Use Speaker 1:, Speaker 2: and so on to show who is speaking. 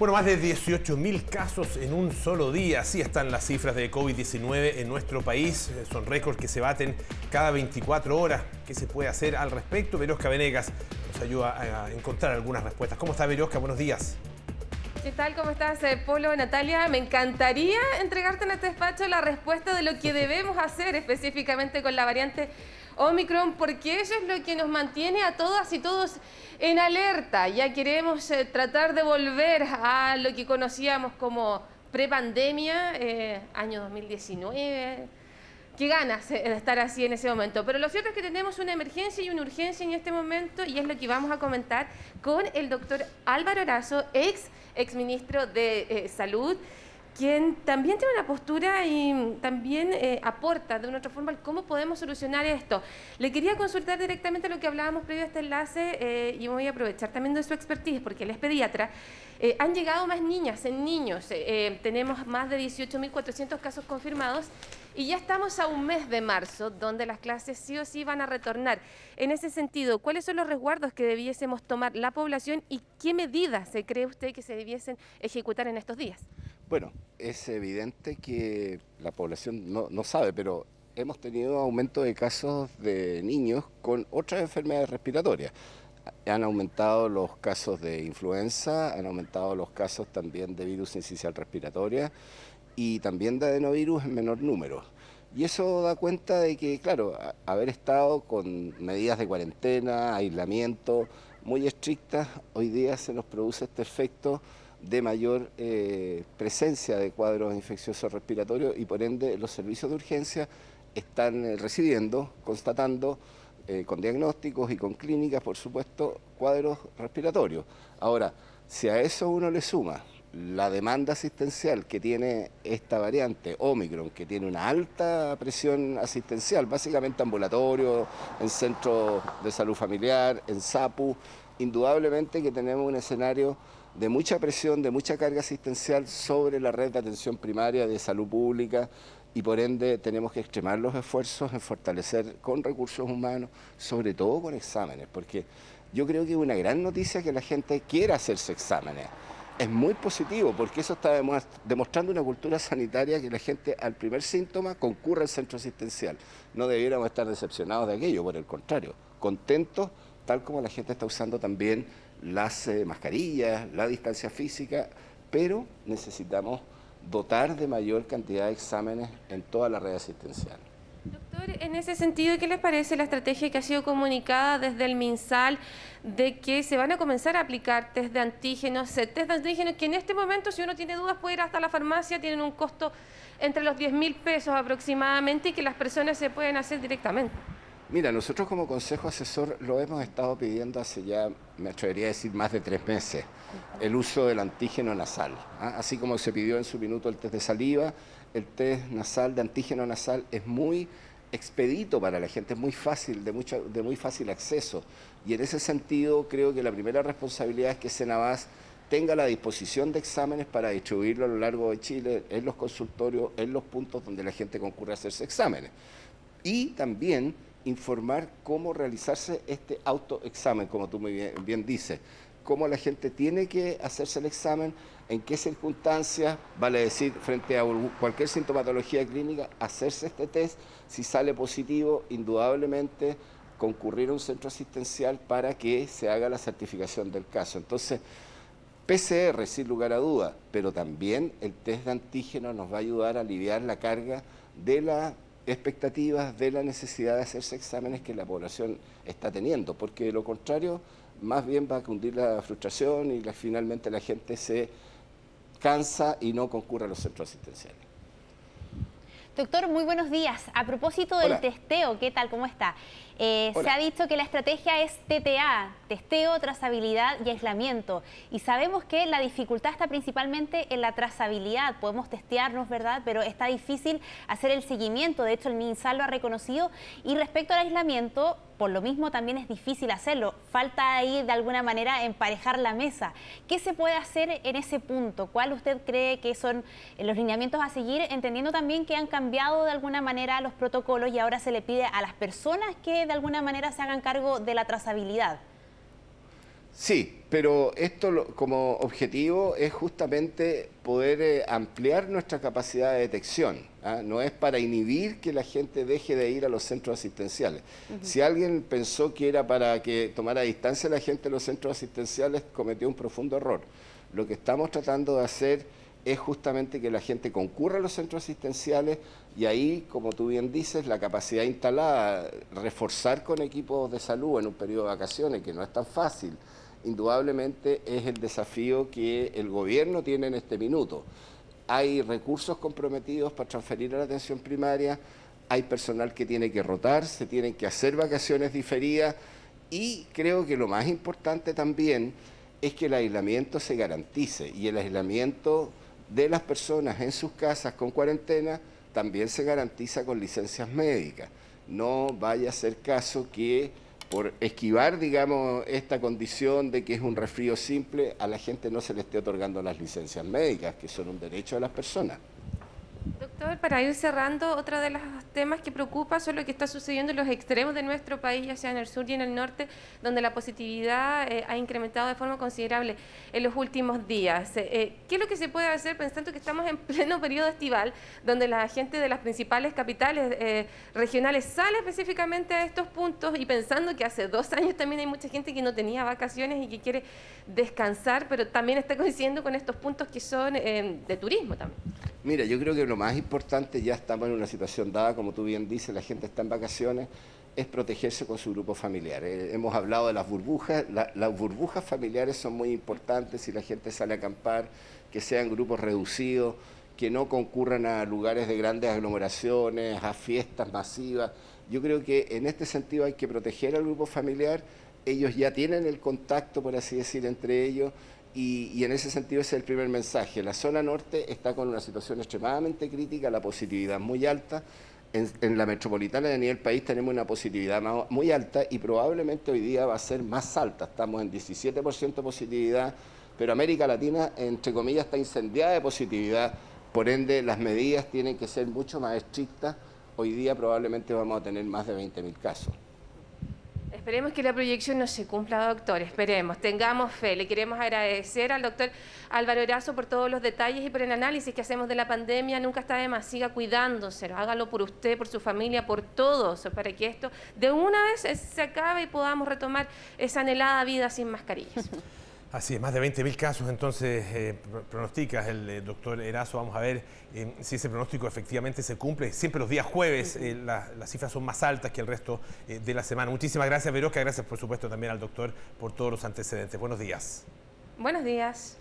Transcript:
Speaker 1: Bueno, más de 18.000 casos en un solo día. Así están las cifras de COVID-19 en nuestro país. Eh, son récords que se baten cada 24 horas. ¿Qué se puede hacer al respecto? Verosca Venegas nos ayuda a encontrar algunas respuestas. ¿Cómo está Verosca? Buenos días.
Speaker 2: ¿Qué tal? ¿Cómo estás, eh, Polo? Natalia, me encantaría entregarte en este despacho la respuesta de lo que debemos hacer específicamente con la variante Omicron, porque eso es lo que nos mantiene a todas y todos en alerta. Ya queremos eh, tratar de volver a lo que conocíamos como prepandemia, eh, año 2019. Qué ganas eh, de estar así en ese momento. Pero lo cierto es que tenemos una emergencia y una urgencia en este momento y es lo que vamos a comentar con el doctor Álvaro Arazo, ex, ex ministro de Salud quien también tiene una postura y también eh, aporta de una otra forma cómo podemos solucionar esto. Le quería consultar directamente lo que hablábamos previo a este enlace eh, y voy a aprovechar también de su expertise porque él es pediatra. Eh, han llegado más niñas en niños, tenemos más de 18.400 casos confirmados y ya estamos a un mes de marzo donde las clases sí o sí van a retornar. En ese sentido, ¿cuáles son los resguardos que debiésemos tomar la población y qué medidas se cree usted que se debiesen ejecutar en estos días?
Speaker 3: Bueno, es evidente que la población no, sabe, pero hemos tenido aumento de casos de niños con otras enfermedades respiratorias. Han aumentado los casos de influenza, han aumentado los casos también de virus incisional respiratoria y también de adenovirus en menor número. Y eso da cuenta de que, claro, haber estado con medidas de cuarentena, aislamiento muy estrictas, hoy día se nos produce este efecto de mayor eh, presencia de cuadros infecciosos respiratorios y por ende los servicios de urgencia están eh, recibiendo, constatando eh, con diagnósticos y con clínicas, por supuesto, cuadros respiratorios. Ahora, si a eso uno le suma la demanda asistencial que tiene esta variante Omicron, que tiene una alta presión asistencial, básicamente ambulatorio, en centro de salud familiar, en SAPU, indudablemente que tenemos un escenario de mucha presión, de mucha carga asistencial sobre la red de atención primaria de salud pública y por ende tenemos que extremar los esfuerzos en fortalecer con recursos humanos, sobre todo con exámenes, porque yo creo que es una gran noticia que la gente quiera hacerse exámenes. Es muy positivo porque eso está demostrando una cultura sanitaria que la gente al primer síntoma concurre al centro asistencial. No debiéramos estar decepcionados de aquello, por el contrario, contentos, tal como la gente está usando también las eh, mascarillas, la distancia física, pero necesitamos dotar de mayor cantidad de exámenes en toda la red asistencial.
Speaker 2: En ese sentido, ¿qué les parece la estrategia que ha sido comunicada desde el MinSal de que se van a comenzar a aplicar test de antígenos, test de antígenos que en este momento, si uno tiene dudas, puede ir hasta la farmacia, tienen un costo entre los 10 mil pesos aproximadamente y que las personas se pueden hacer directamente?
Speaker 3: Mira, nosotros como Consejo Asesor lo hemos estado pidiendo hace ya, me atrevería a decir, más de tres meses, el uso del antígeno nasal. ¿ah? Así como se pidió en su minuto el test de saliva, el test nasal de antígeno nasal es muy expedito para la gente, es muy fácil, de, mucho, de muy fácil acceso. Y en ese sentido creo que la primera responsabilidad es que Senabas tenga la disposición de exámenes para distribuirlo a lo largo de Chile, en los consultorios, en los puntos donde la gente concurre a hacerse exámenes. Y también informar cómo realizarse este autoexamen, como tú muy bien, dices, cómo la gente tiene que hacerse el examen, en qué circunstancias, vale decir, frente a cualquier sintomatología clínica, hacerse este test, si sale positivo, indudablemente concurrir a un centro asistencial para que se haga la certificación del caso. Entonces, PCR, sin lugar a duda, pero también el test de antígeno nos va a ayudar a aliviar la carga de la expectativas de la necesidad de hacerse exámenes que la población está teniendo, porque de lo contrario, más bien va a cundir la frustración y finalmente la gente se cansa y no concurre a los centros asistenciales.
Speaker 4: Doctor, muy buenos días. A propósito del testeo, ¿qué tal? ¿Cómo está? Eh, se ha dicho que la estrategia es TTA, testeo, trazabilidad y aislamiento. Y sabemos que la dificultad está principalmente en la trazabilidad. Podemos testearnos, ¿verdad? Pero está difícil hacer el seguimiento. De hecho, el MinSal lo ha reconocido. Y respecto al aislamiento, por lo mismo también es difícil hacerlo. Falta ahí de alguna manera emparejar la mesa. ¿Qué se puede hacer en ese punto? ¿Cuál usted cree que son los lineamientos a seguir? Entendiendo también que han cambiado de alguna manera los protocolos y ahora se le pide a las personas que de alguna manera se hagan cargo de la trazabilidad.
Speaker 3: Sí, pero esto como objetivo es justamente poder eh, ampliar nuestra capacidad de detección. ¿ah? No es para inhibir que la gente deje de ir a los centros asistenciales. Si alguien pensó que era para que tomara distancia la gente de los centros asistenciales, cometió un profundo error. Lo que estamos tratando de hacer es justamente que la gente concurra a los centros asistenciales y ahí, como tú bien dices, la capacidad instalada, reforzar con equipos de salud en un periodo de vacaciones, que no es tan fácil, indudablemente es el desafío que el gobierno tiene en este minuto. Hay recursos comprometidos para transferir a la atención primaria, hay personal que tiene que rotar, se tienen que hacer vacaciones diferidas y creo que lo más importante también es que el aislamiento se garantice y el aislamiento de las personas en sus casas con cuarentena también se garantiza con licencias médicas. No vaya a ser caso que por esquivar, digamos, esta condición de que es un resfrío simple, a la gente no se le esté otorgando las licencias médicas, que son un derecho de las personas.
Speaker 2: Para ir cerrando, otro de los temas que preocupa son lo que está sucediendo en los extremos de nuestro país, ya sea en el sur y en el norte, donde la positividad eh, ha incrementado de forma considerable en los últimos días. Eh, eh, ¿Qué es lo que se puede hacer pensando que estamos en pleno periodo estival, donde la gente de las principales capitales regionales sale específicamente a estos puntos y pensando que hace dos años también hay mucha gente que no tenía vacaciones y que quiere descansar, pero también está coincidiendo con estos puntos que son de turismo también?
Speaker 3: Mira, yo creo que lo más importante, ya estamos en una situación dada, como tú bien dices, la gente está en vacaciones, es protegerse con su grupo familiar. Eh, hemos hablado de las burbujas, las burbujas familiares son muy importantes si la gente sale a acampar, que sean grupos reducidos, que no concurran a lugares de grandes aglomeraciones, a fiestas masivas. Yo creo que en este sentido hay que proteger al grupo familiar, ellos ya tienen el contacto, por así decir, entre ellos y, en ese sentido ese es el primer mensaje. La zona norte está con una situación extremadamente crítica, la positividad muy alta. En, la metropolitana de nivel país tenemos una positividad muy alta y probablemente hoy día va a ser más alta. Estamos en 17% de positividad, pero América Latina, entre comillas, está incendiada de positividad. Por ende, las medidas tienen que ser mucho más estrictas. Hoy día probablemente vamos a tener más de 20.000 casos.
Speaker 2: Esperemos que la proyección no se cumpla, doctor. Esperemos, tengamos fe. Le queremos agradecer al doctor Álvaro Erazo por todos los detalles y por el análisis que hacemos de la pandemia. Nunca está de más, siga cuidándose. Hágalo por usted, por su familia, por todos, para que esto de una vez se acabe y podamos retomar esa anhelada vida sin mascarillas.
Speaker 1: Así es, más de 20.000 casos entonces eh, pronostica el eh, doctor Erazo. Vamos a ver eh, si ese pronóstico efectivamente se cumple. Siempre los días jueves las cifras son más altas que el resto de la semana. Muchísimas gracias, Veroca. Gracias, por supuesto, también al doctor por todos los antecedentes. Buenos días.
Speaker 2: Buenos días.